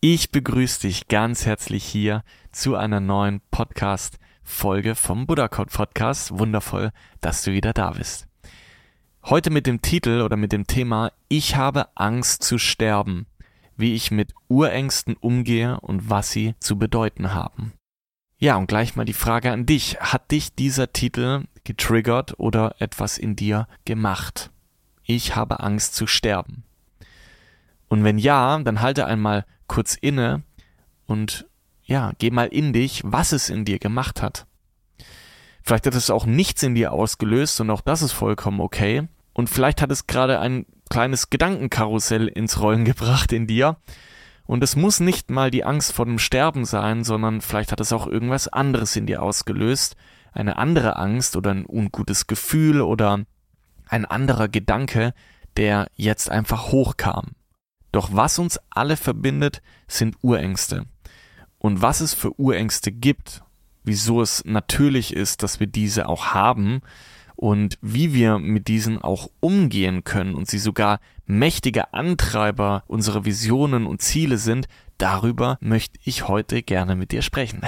Ich begrüße dich ganz herzlich hier zu einer neuen Podcast-Folge vom Buddha Code Podcast. Wundervoll, dass du wieder da bist. Heute mit dem Titel oder mit dem Thema Ich habe Angst zu sterben, wie ich mit Urängsten umgehe und was sie zu bedeuten haben. Ja, und gleich mal die Frage an dich. Hat dich dieser Titel getriggert oder etwas in dir gemacht? Ich habe Angst zu sterben. Und wenn ja, dann halte einmal kurz inne und ja, geh mal in dich, was es in dir gemacht hat. Vielleicht hat es auch nichts in dir ausgelöst und auch das ist vollkommen okay. Und vielleicht hat es gerade ein kleines Gedankenkarussell ins Rollen gebracht in dir. Und es muss nicht mal die Angst vor dem Sterben sein, sondern vielleicht hat es auch irgendwas anderes in dir ausgelöst. Eine andere Angst oder ein ungutes Gefühl oder ein anderer Gedanke, der jetzt einfach hochkam. Doch was uns alle verbindet, sind Urängste. Und was es für Urängste gibt, wieso es natürlich ist, dass wir diese auch haben und wie wir mit diesen auch umgehen können und sie sogar mächtige Antreiber unserer Visionen und Ziele sind, darüber möchte ich heute gerne mit dir sprechen.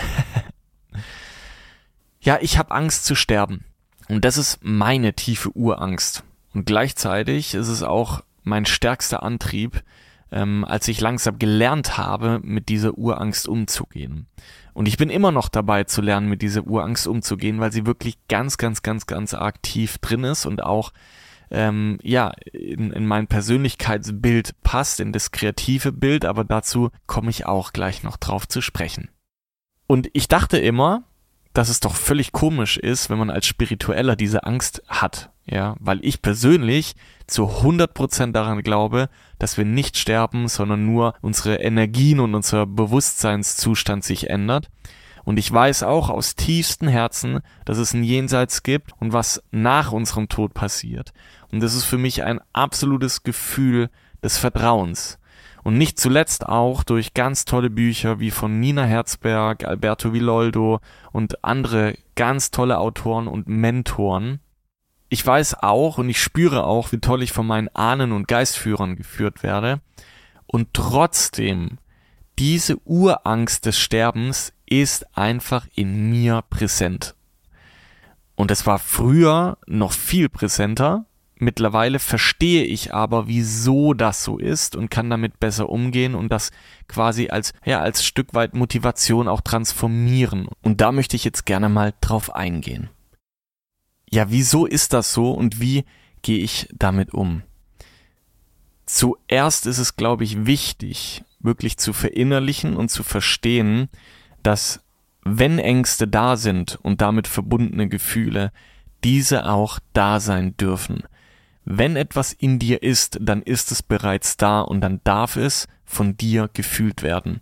ja, ich habe Angst zu sterben. Und das ist meine tiefe Urangst. Und gleichzeitig ist es auch mein stärkster Antrieb, ähm, als ich langsam gelernt habe, mit dieser Urangst umzugehen. Und ich bin immer noch dabei zu lernen, mit dieser Urangst umzugehen, weil sie wirklich ganz, ganz, ganz, ganz aktiv drin ist und auch ähm, ja in, in mein Persönlichkeitsbild passt, in das kreative Bild, aber dazu komme ich auch gleich noch drauf zu sprechen. Und ich dachte immer, dass es doch völlig komisch ist, wenn man als Spiritueller diese Angst hat. Ja, weil ich persönlich zu 100% daran glaube, dass wir nicht sterben, sondern nur unsere Energien und unser Bewusstseinszustand sich ändert. Und ich weiß auch aus tiefstem Herzen, dass es ein Jenseits gibt und was nach unserem Tod passiert. Und das ist für mich ein absolutes Gefühl des Vertrauens. Und nicht zuletzt auch durch ganz tolle Bücher wie von Nina Herzberg, Alberto Villoldo und andere ganz tolle Autoren und Mentoren. Ich weiß auch und ich spüre auch, wie toll ich von meinen Ahnen und Geistführern geführt werde. Und trotzdem, diese Urangst des Sterbens ist einfach in mir präsent. Und es war früher noch viel präsenter, Mittlerweile verstehe ich aber, wieso das so ist und kann damit besser umgehen und das quasi als, ja, als Stück weit Motivation auch transformieren. Und da möchte ich jetzt gerne mal drauf eingehen. Ja, wieso ist das so und wie gehe ich damit um? Zuerst ist es, glaube ich, wichtig, wirklich zu verinnerlichen und zu verstehen, dass wenn Ängste da sind und damit verbundene Gefühle, diese auch da sein dürfen. Wenn etwas in dir ist, dann ist es bereits da und dann darf es von dir gefühlt werden.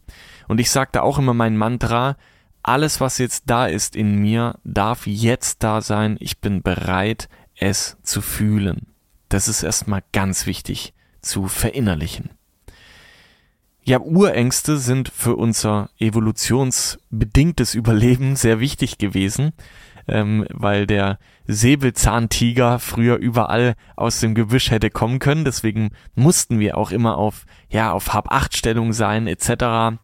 Und ich sagte auch immer mein Mantra, alles was jetzt da ist in mir, darf jetzt da sein. Ich bin bereit, es zu fühlen. Das ist erstmal ganz wichtig zu verinnerlichen. Ja, Urängste sind für unser evolutionsbedingtes Überleben sehr wichtig gewesen ähm, weil der Säbelzahntiger früher überall aus dem Gebüsch hätte kommen können. Deswegen mussten wir auch immer auf, ja, auf Hab-Acht-Stellung sein, etc.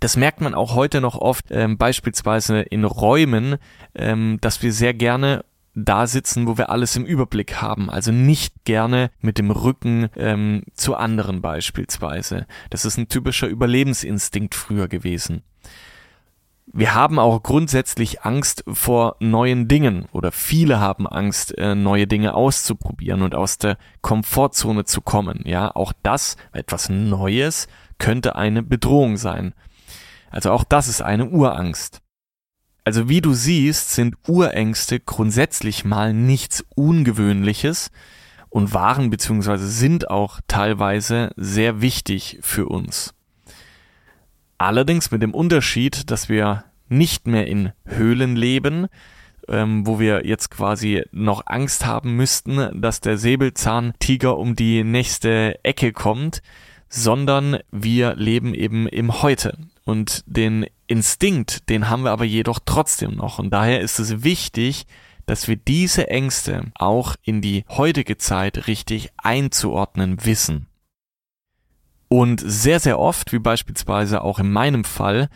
Das merkt man auch heute noch oft, ähm, beispielsweise in Räumen, ähm, dass wir sehr gerne da sitzen, wo wir alles im Überblick haben. Also nicht gerne mit dem Rücken ähm, zu anderen beispielsweise. Das ist ein typischer Überlebensinstinkt früher gewesen. Wir haben auch grundsätzlich Angst vor neuen Dingen oder viele haben Angst, äh, neue Dinge auszuprobieren und aus der Komfortzone zu kommen. Ja, auch das, etwas Neues, könnte eine Bedrohung sein. Also auch das ist eine Urangst. Also wie du siehst, sind Urängste grundsätzlich mal nichts Ungewöhnliches und waren bzw. sind auch teilweise sehr wichtig für uns. Allerdings mit dem Unterschied, dass wir nicht mehr in Höhlen leben, ähm, wo wir jetzt quasi noch Angst haben müssten, dass der Säbelzahntiger um die nächste Ecke kommt, sondern wir leben eben im Heute. Und den Instinkt, den haben wir aber jedoch trotzdem noch. Und daher ist es wichtig, dass wir diese Ängste auch in die heutige Zeit richtig einzuordnen wissen. Und sehr, sehr oft, wie beispielsweise auch in meinem Fall,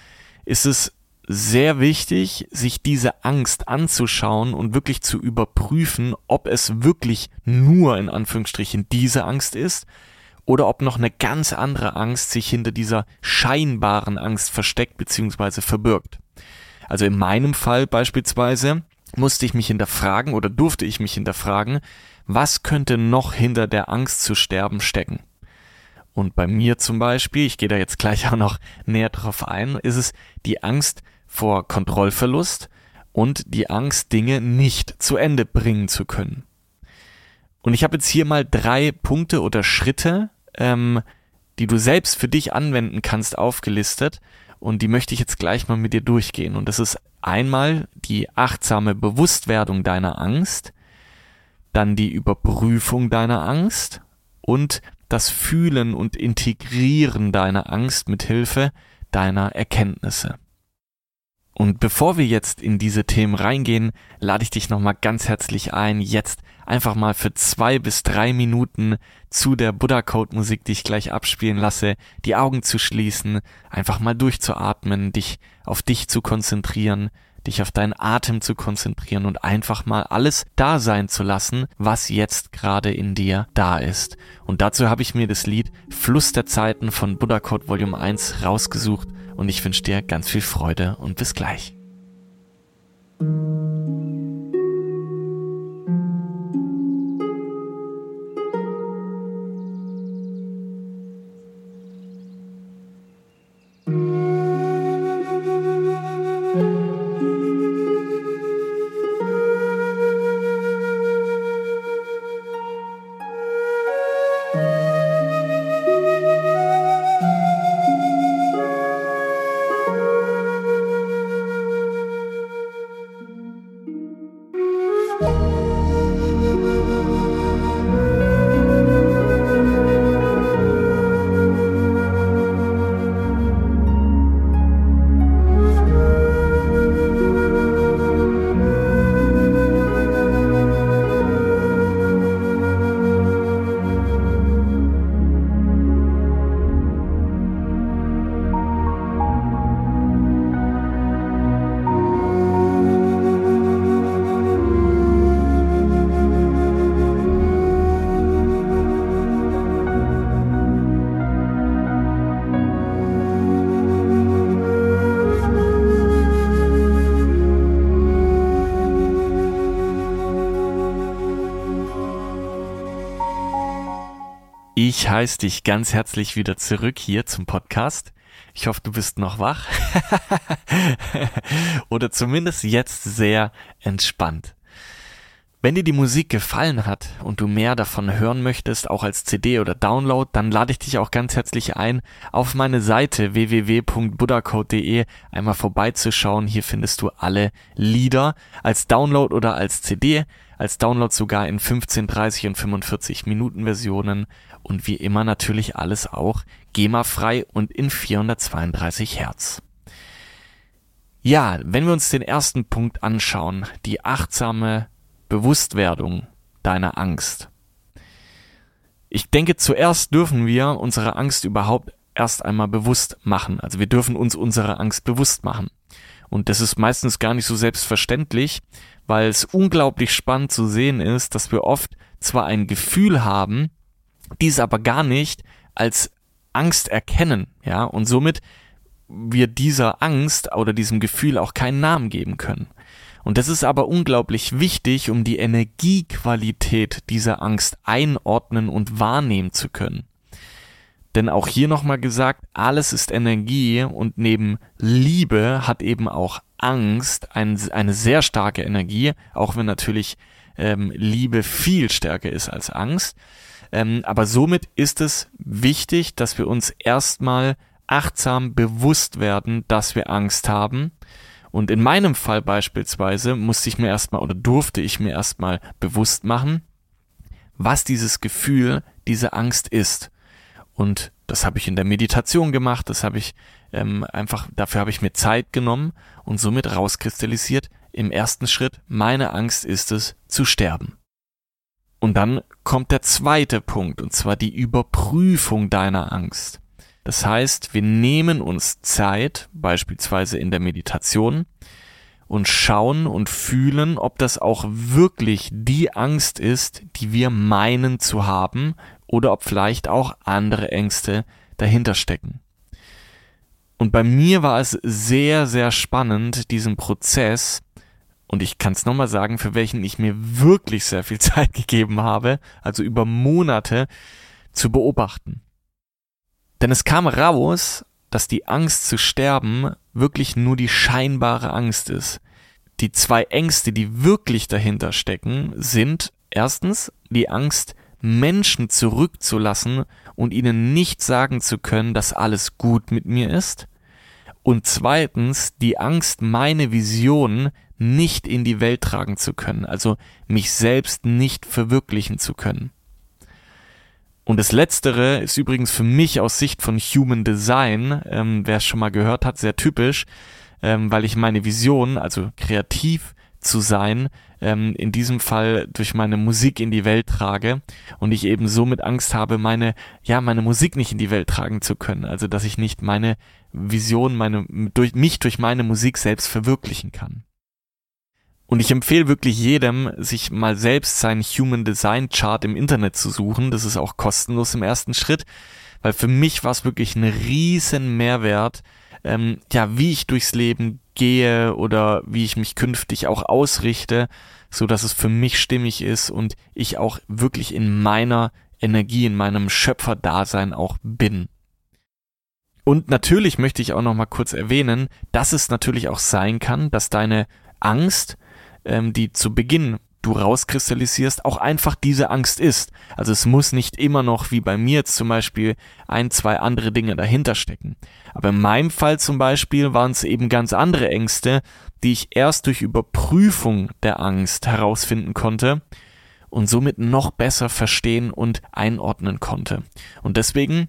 ist es sehr wichtig, sich diese Angst anzuschauen und wirklich zu überprüfen, ob es wirklich nur in Anführungsstrichen diese Angst ist oder ob noch eine ganz andere Angst sich hinter dieser scheinbaren Angst versteckt bzw. verbirgt. Also in meinem Fall beispielsweise musste ich mich hinterfragen oder durfte ich mich hinterfragen, was könnte noch hinter der Angst zu sterben stecken. Und bei mir zum Beispiel, ich gehe da jetzt gleich auch noch näher drauf ein, ist es die Angst vor Kontrollverlust und die Angst, Dinge nicht zu Ende bringen zu können. Und ich habe jetzt hier mal drei Punkte oder Schritte, ähm, die du selbst für dich anwenden kannst, aufgelistet. Und die möchte ich jetzt gleich mal mit dir durchgehen. Und das ist einmal die achtsame Bewusstwerdung deiner Angst, dann die Überprüfung deiner Angst und das Fühlen und Integrieren deiner Angst mit Hilfe deiner Erkenntnisse. Und bevor wir jetzt in diese Themen reingehen, lade ich dich nochmal ganz herzlich ein, jetzt einfach mal für zwei bis drei Minuten zu der Buddha Code Musik, die ich gleich abspielen lasse, die Augen zu schließen, einfach mal durchzuatmen, dich auf dich zu konzentrieren, dich auf deinen Atem zu konzentrieren und einfach mal alles da sein zu lassen, was jetzt gerade in dir da ist. Und dazu habe ich mir das Lied Fluss der Zeiten von Buddha Code Volume 1 rausgesucht und ich wünsche dir ganz viel Freude und bis gleich. Ich heiße dich ganz herzlich wieder zurück hier zum Podcast. Ich hoffe, du bist noch wach oder zumindest jetzt sehr entspannt. Wenn dir die Musik gefallen hat und du mehr davon hören möchtest, auch als CD oder Download, dann lade ich dich auch ganz herzlich ein, auf meine Seite www.buddhacode.de einmal vorbeizuschauen. Hier findest du alle Lieder als Download oder als CD, als Download sogar in 15, 30 und 45 Minuten Versionen und wie immer natürlich alles auch GEMA-frei und in 432 Hertz. Ja, wenn wir uns den ersten Punkt anschauen, die achtsame Bewusstwerdung deiner Angst. Ich denke, zuerst dürfen wir unsere Angst überhaupt erst einmal bewusst machen. Also wir dürfen uns unsere Angst bewusst machen. Und das ist meistens gar nicht so selbstverständlich, weil es unglaublich spannend zu sehen ist, dass wir oft zwar ein Gefühl haben, dies aber gar nicht als Angst erkennen, ja, und somit wir dieser Angst oder diesem Gefühl auch keinen Namen geben können. Und das ist aber unglaublich wichtig, um die Energiequalität dieser Angst einordnen und wahrnehmen zu können. Denn auch hier nochmal gesagt, alles ist Energie und neben Liebe hat eben auch Angst ein, eine sehr starke Energie, auch wenn natürlich ähm, Liebe viel stärker ist als Angst. Ähm, aber somit ist es wichtig, dass wir uns erstmal achtsam bewusst werden, dass wir Angst haben. Und in meinem Fall beispielsweise musste ich mir erstmal oder durfte ich mir erstmal bewusst machen, was dieses Gefühl, diese Angst ist. Und das habe ich in der Meditation gemacht, das habe ich ähm, einfach, dafür habe ich mir Zeit genommen und somit rauskristallisiert, im ersten Schritt, meine Angst ist es, zu sterben. Und dann kommt der zweite Punkt, und zwar die Überprüfung deiner Angst. Das heißt, wir nehmen uns Zeit, beispielsweise in der Meditation, und schauen und fühlen, ob das auch wirklich die Angst ist, die wir meinen zu haben, oder ob vielleicht auch andere Ängste dahinter stecken. Und bei mir war es sehr, sehr spannend, diesen Prozess, und ich kann es nochmal sagen, für welchen ich mir wirklich sehr viel Zeit gegeben habe, also über Monate, zu beobachten. Denn es kam raus, dass die Angst zu sterben wirklich nur die scheinbare Angst ist. Die zwei Ängste, die wirklich dahinter stecken, sind erstens die Angst, Menschen zurückzulassen und ihnen nicht sagen zu können, dass alles gut mit mir ist. Und zweitens die Angst, meine Vision nicht in die Welt tragen zu können, also mich selbst nicht verwirklichen zu können. Und das Letztere ist übrigens für mich aus Sicht von Human Design, ähm, wer es schon mal gehört hat, sehr typisch, ähm, weil ich meine Vision, also kreativ zu sein, ähm, in diesem Fall durch meine Musik in die Welt trage und ich eben somit Angst habe, meine, ja, meine Musik nicht in die Welt tragen zu können. Also, dass ich nicht meine Vision, meine, durch mich durch meine Musik selbst verwirklichen kann. Und ich empfehle wirklich jedem, sich mal selbst seinen Human Design Chart im Internet zu suchen. Das ist auch kostenlos im ersten Schritt, weil für mich war es wirklich ein riesen Mehrwert, ähm, ja, wie ich durchs Leben gehe oder wie ich mich künftig auch ausrichte, so dass es für mich stimmig ist und ich auch wirklich in meiner Energie, in meinem Schöpferdasein auch bin. Und natürlich möchte ich auch noch mal kurz erwähnen, dass es natürlich auch sein kann, dass deine Angst, ähm, die zu Beginn du rauskristallisierst, auch einfach diese Angst ist. Also es muss nicht immer noch, wie bei mir jetzt zum Beispiel, ein, zwei andere Dinge dahinter stecken. Aber in meinem Fall zum Beispiel waren es eben ganz andere Ängste, die ich erst durch Überprüfung der Angst herausfinden konnte und somit noch besser verstehen und einordnen konnte. Und deswegen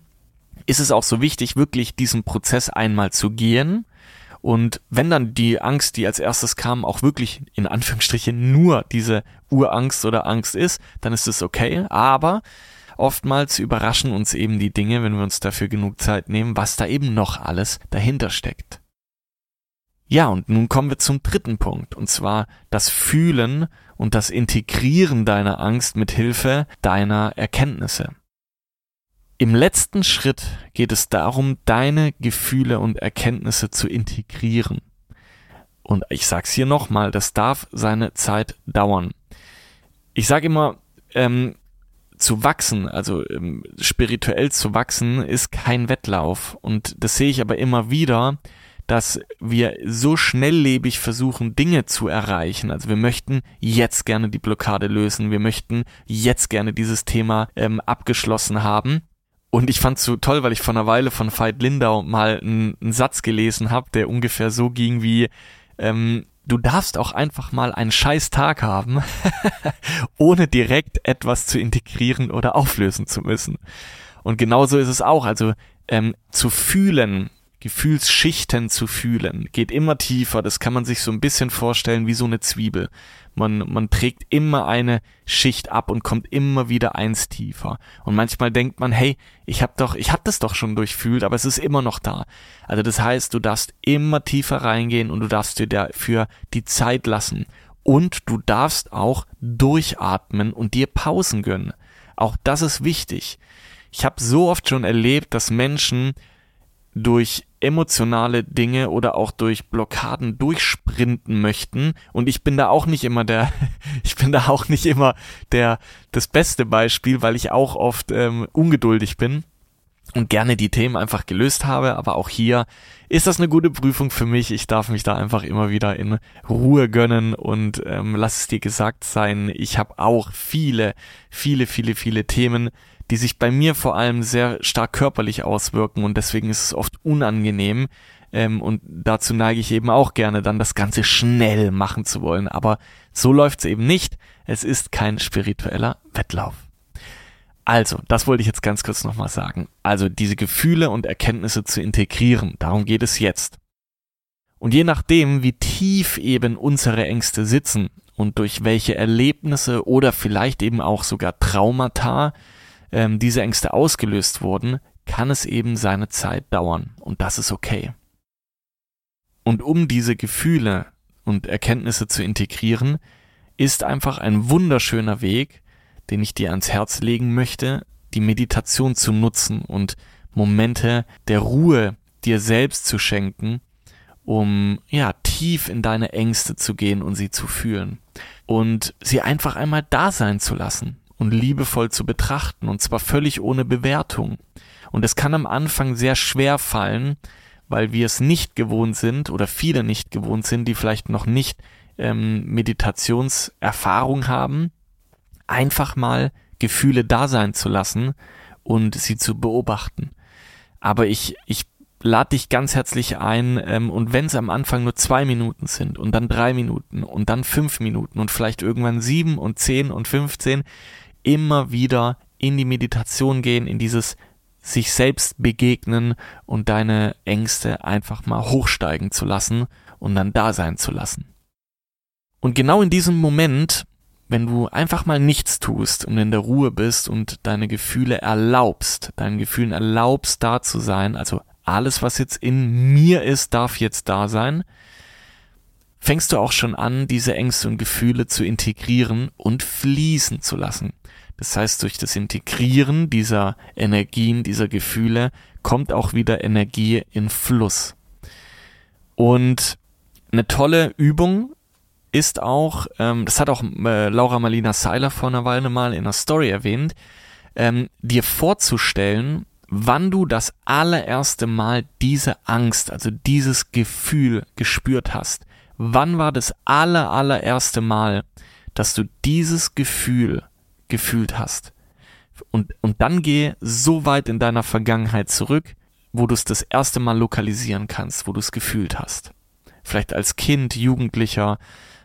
ist es auch so wichtig, wirklich diesen Prozess einmal zu gehen, und wenn dann die Angst, die als erstes kam, auch wirklich in Anführungsstrichen nur diese Urangst oder Angst ist, dann ist es okay. Aber oftmals überraschen uns eben die Dinge, wenn wir uns dafür genug Zeit nehmen, was da eben noch alles dahinter steckt. Ja, und nun kommen wir zum dritten Punkt, und zwar das Fühlen und das Integrieren deiner Angst mit Hilfe deiner Erkenntnisse. Im letzten Schritt geht es darum, deine Gefühle und Erkenntnisse zu integrieren. Und ich sag's hier nochmal, das darf seine Zeit dauern. Ich sage immer, ähm, zu wachsen, also ähm, spirituell zu wachsen, ist kein Wettlauf. Und das sehe ich aber immer wieder, dass wir so schnelllebig versuchen, Dinge zu erreichen. Also wir möchten jetzt gerne die Blockade lösen, wir möchten jetzt gerne dieses Thema ähm, abgeschlossen haben. Und ich fand's so toll, weil ich vor einer Weile von Veit Lindau mal einen, einen Satz gelesen habe, der ungefähr so ging wie, ähm, du darfst auch einfach mal einen scheiß Tag haben, ohne direkt etwas zu integrieren oder auflösen zu müssen. Und genauso ist es auch. Also ähm, zu fühlen, Gefühlsschichten zu fühlen, geht immer tiefer. Das kann man sich so ein bisschen vorstellen wie so eine Zwiebel. Man, man trägt immer eine Schicht ab und kommt immer wieder eins tiefer. Und manchmal denkt man, hey, ich hab doch, ich hab das doch schon durchfühlt, aber es ist immer noch da. Also das heißt, du darfst immer tiefer reingehen und du darfst dir dafür die Zeit lassen. Und du darfst auch durchatmen und dir Pausen gönnen. Auch das ist wichtig. Ich habe so oft schon erlebt, dass Menschen durch emotionale Dinge oder auch durch Blockaden durchsprinten möchten. Und ich bin da auch nicht immer der, ich bin da auch nicht immer der, das beste Beispiel, weil ich auch oft ähm, ungeduldig bin und gerne die Themen einfach gelöst habe. Aber auch hier ist das eine gute Prüfung für mich. Ich darf mich da einfach immer wieder in Ruhe gönnen und ähm, lass es dir gesagt sein, ich habe auch viele, viele, viele, viele Themen, die sich bei mir vor allem sehr stark körperlich auswirken und deswegen ist es oft unangenehm. Ähm, und dazu neige ich eben auch gerne dann das Ganze schnell machen zu wollen. Aber so läuft es eben nicht. Es ist kein spiritueller Wettlauf. Also, das wollte ich jetzt ganz kurz nochmal sagen. Also, diese Gefühle und Erkenntnisse zu integrieren, darum geht es jetzt. Und je nachdem, wie tief eben unsere Ängste sitzen und durch welche Erlebnisse oder vielleicht eben auch sogar Traumata ähm, diese Ängste ausgelöst wurden, kann es eben seine Zeit dauern. Und das ist okay. Und um diese Gefühle und Erkenntnisse zu integrieren, ist einfach ein wunderschöner Weg, den ich dir ans Herz legen möchte, die Meditation zu nutzen und Momente der Ruhe dir selbst zu schenken, um ja tief in deine Ängste zu gehen und sie zu fühlen und sie einfach einmal da sein zu lassen und liebevoll zu betrachten, und zwar völlig ohne Bewertung. Und es kann am Anfang sehr schwer fallen, weil wir es nicht gewohnt sind oder viele nicht gewohnt sind, die vielleicht noch nicht ähm, Meditationserfahrung haben, einfach mal Gefühle da sein zu lassen und sie zu beobachten. Aber ich, ich lade dich ganz herzlich ein ähm, und wenn es am Anfang nur zwei Minuten sind und dann drei Minuten und dann fünf Minuten und vielleicht irgendwann sieben und zehn und fünfzehn, immer wieder in die Meditation gehen, in dieses sich selbst begegnen und deine Ängste einfach mal hochsteigen zu lassen und dann da sein zu lassen. Und genau in diesem Moment, wenn du einfach mal nichts tust und in der Ruhe bist und deine Gefühle erlaubst, deinen Gefühlen erlaubst da zu sein, also alles, was jetzt in mir ist, darf jetzt da sein, fängst du auch schon an, diese Ängste und Gefühle zu integrieren und fließen zu lassen. Das heißt, durch das Integrieren dieser Energien, dieser Gefühle kommt auch wieder Energie in Fluss. Und eine tolle Übung ist auch, ähm, das hat auch äh, Laura Marlina Seiler vor einer Weile mal in einer Story erwähnt, ähm, dir vorzustellen, wann du das allererste Mal diese Angst, also dieses Gefühl gespürt hast. Wann war das aller, allererste Mal, dass du dieses Gefühl gefühlt hast. Und, und dann geh so weit in deiner Vergangenheit zurück, wo du es das erste Mal lokalisieren kannst, wo du es gefühlt hast. Vielleicht als Kind, Jugendlicher,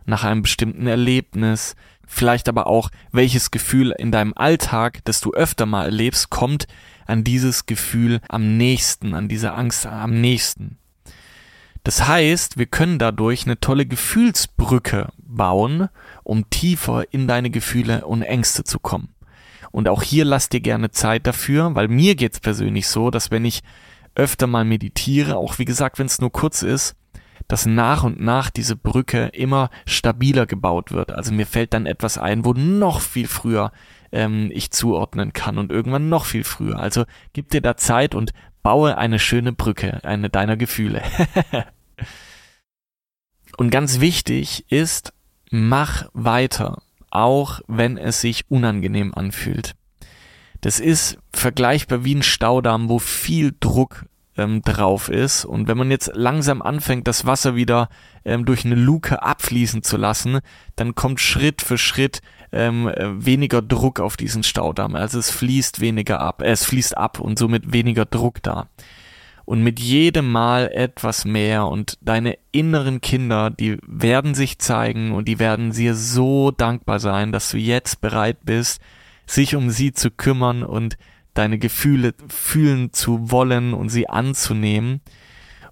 nach einem bestimmten Erlebnis, vielleicht aber auch, welches Gefühl in deinem Alltag, das du öfter mal erlebst, kommt an dieses Gefühl am nächsten, an diese Angst am nächsten. Das heißt, wir können dadurch eine tolle Gefühlsbrücke bauen, um tiefer in deine Gefühle und Ängste zu kommen. Und auch hier lass dir gerne Zeit dafür, weil mir geht's persönlich so, dass wenn ich öfter mal meditiere, auch wie gesagt, wenn es nur kurz ist, dass nach und nach diese Brücke immer stabiler gebaut wird. Also mir fällt dann etwas ein, wo noch viel früher ähm, ich zuordnen kann und irgendwann noch viel früher. Also gib dir da Zeit und baue eine schöne Brücke, eine deiner Gefühle. und ganz wichtig ist, mach weiter, auch wenn es sich unangenehm anfühlt. Das ist vergleichbar wie ein Staudamm, wo viel Druck ähm, drauf ist. Und wenn man jetzt langsam anfängt, das Wasser wieder ähm, durch eine Luke abfließen zu lassen, dann kommt Schritt für Schritt ähm, äh, weniger Druck auf diesen Staudamm. Also es fließt weniger ab, äh, es fließt ab und somit weniger Druck da und mit jedem Mal etwas mehr und deine inneren Kinder, die werden sich zeigen und die werden dir so dankbar sein, dass du jetzt bereit bist, sich um sie zu kümmern und deine Gefühle fühlen zu wollen und sie anzunehmen.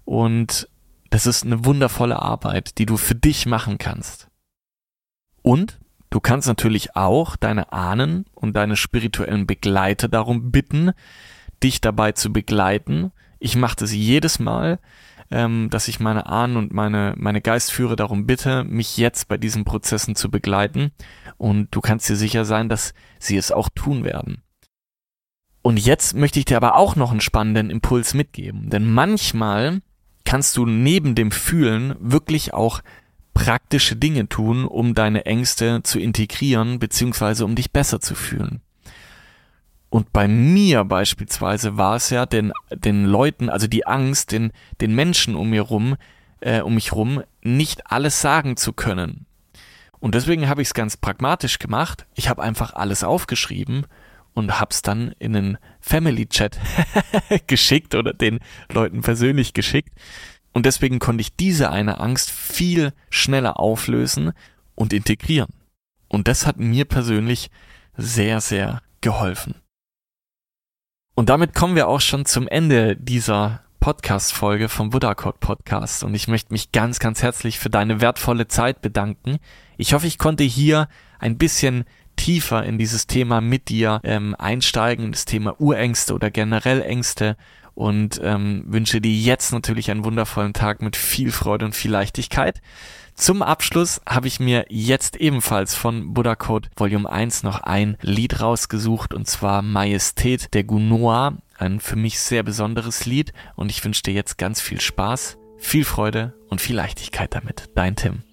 Und das ist eine wundervolle Arbeit, die du für dich machen kannst. Und du kannst natürlich auch deine Ahnen und deine spirituellen Begleiter darum bitten, dich dabei zu begleiten, ich mache das jedes Mal, ähm, dass ich meine Ahnen und meine, meine Geistführer darum bitte, mich jetzt bei diesen Prozessen zu begleiten. Und du kannst dir sicher sein, dass sie es auch tun werden. Und jetzt möchte ich dir aber auch noch einen spannenden Impuls mitgeben, denn manchmal kannst du neben dem Fühlen wirklich auch praktische Dinge tun, um deine Ängste zu integrieren, beziehungsweise um dich besser zu fühlen. Und bei mir beispielsweise war es ja den, den Leuten, also die Angst, den, den Menschen um mir rum, äh, um mich rum, nicht alles sagen zu können. Und deswegen habe ich es ganz pragmatisch gemacht. Ich habe einfach alles aufgeschrieben und habe es dann in einen Family Chat geschickt oder den Leuten persönlich geschickt. Und deswegen konnte ich diese eine Angst viel schneller auflösen und integrieren. Und das hat mir persönlich sehr, sehr geholfen. Und damit kommen wir auch schon zum Ende dieser Podcast-Folge vom Buddha Code Podcast. Und ich möchte mich ganz, ganz herzlich für deine wertvolle Zeit bedanken. Ich hoffe, ich konnte hier ein bisschen tiefer in dieses Thema mit dir ähm, einsteigen, das Thema Urängste oder generell Ängste und ähm, wünsche dir jetzt natürlich einen wundervollen Tag mit viel Freude und viel Leichtigkeit. Zum Abschluss habe ich mir jetzt ebenfalls von Buddha Code Volume 1 noch ein Lied rausgesucht und zwar Majestät der Gunoa, ein für mich sehr besonderes Lied und ich wünsche dir jetzt ganz viel Spaß, viel Freude und viel Leichtigkeit damit. Dein Tim.